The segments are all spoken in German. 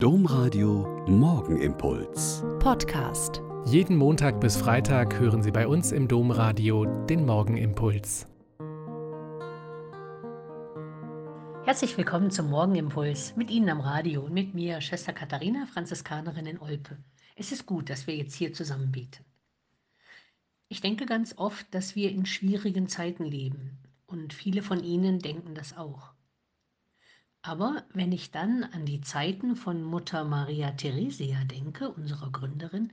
Domradio Morgenimpuls. Podcast. Jeden Montag bis Freitag hören Sie bei uns im Domradio den Morgenimpuls. Herzlich willkommen zum Morgenimpuls mit Ihnen am Radio und mit mir, Schwester Katharina, Franziskanerin in Olpe. Es ist gut, dass wir jetzt hier zusammen beten. Ich denke ganz oft, dass wir in schwierigen Zeiten leben und viele von Ihnen denken das auch. Aber wenn ich dann an die Zeiten von Mutter Maria Theresia denke, unserer Gründerin,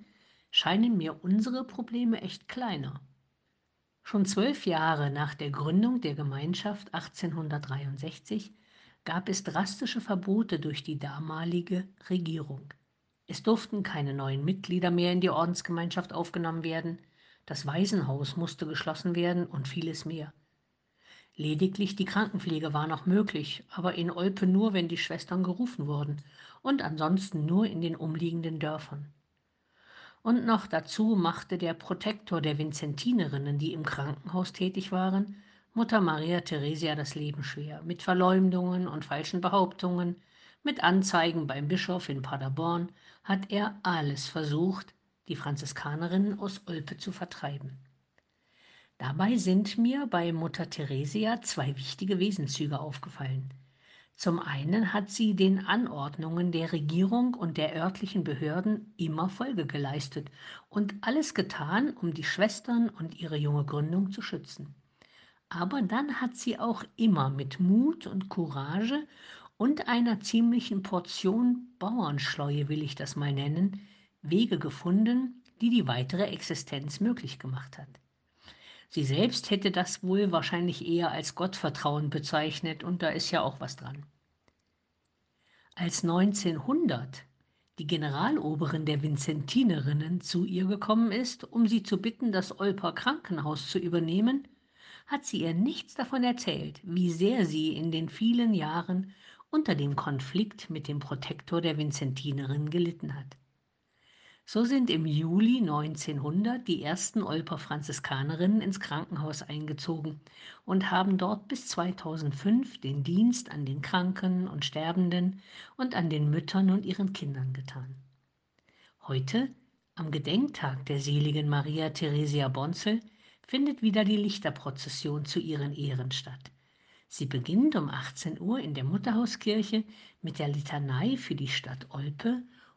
scheinen mir unsere Probleme echt kleiner. Schon zwölf Jahre nach der Gründung der Gemeinschaft 1863 gab es drastische Verbote durch die damalige Regierung. Es durften keine neuen Mitglieder mehr in die Ordensgemeinschaft aufgenommen werden, das Waisenhaus musste geschlossen werden und vieles mehr. Lediglich die Krankenpflege war noch möglich, aber in Olpe nur, wenn die Schwestern gerufen wurden und ansonsten nur in den umliegenden Dörfern. Und noch dazu machte der Protektor der Vinzentinerinnen, die im Krankenhaus tätig waren, Mutter Maria Theresia das Leben schwer, mit Verleumdungen und falschen Behauptungen, mit Anzeigen beim Bischof in Paderborn hat er alles versucht, die Franziskanerinnen aus Olpe zu vertreiben. Dabei sind mir bei Mutter Theresia zwei wichtige Wesenszüge aufgefallen. Zum einen hat sie den Anordnungen der Regierung und der örtlichen Behörden immer Folge geleistet und alles getan, um die Schwestern und ihre junge Gründung zu schützen. Aber dann hat sie auch immer mit Mut und Courage und einer ziemlichen Portion Bauernschleue, will ich das mal nennen, Wege gefunden, die die weitere Existenz möglich gemacht hat. Sie selbst hätte das wohl wahrscheinlich eher als Gottvertrauen bezeichnet und da ist ja auch was dran. Als 1900 die Generaloberin der Vinzentinerinnen zu ihr gekommen ist, um sie zu bitten, das Olper Krankenhaus zu übernehmen, hat sie ihr nichts davon erzählt, wie sehr sie in den vielen Jahren unter dem Konflikt mit dem Protektor der Vinzentinerinnen gelitten hat. So sind im Juli 1900 die ersten Olper Franziskanerinnen ins Krankenhaus eingezogen und haben dort bis 2005 den Dienst an den Kranken und Sterbenden und an den Müttern und ihren Kindern getan. Heute, am Gedenktag der seligen Maria Theresia Bonzel, findet wieder die Lichterprozession zu ihren Ehren statt. Sie beginnt um 18 Uhr in der Mutterhauskirche mit der Litanei für die Stadt Olpe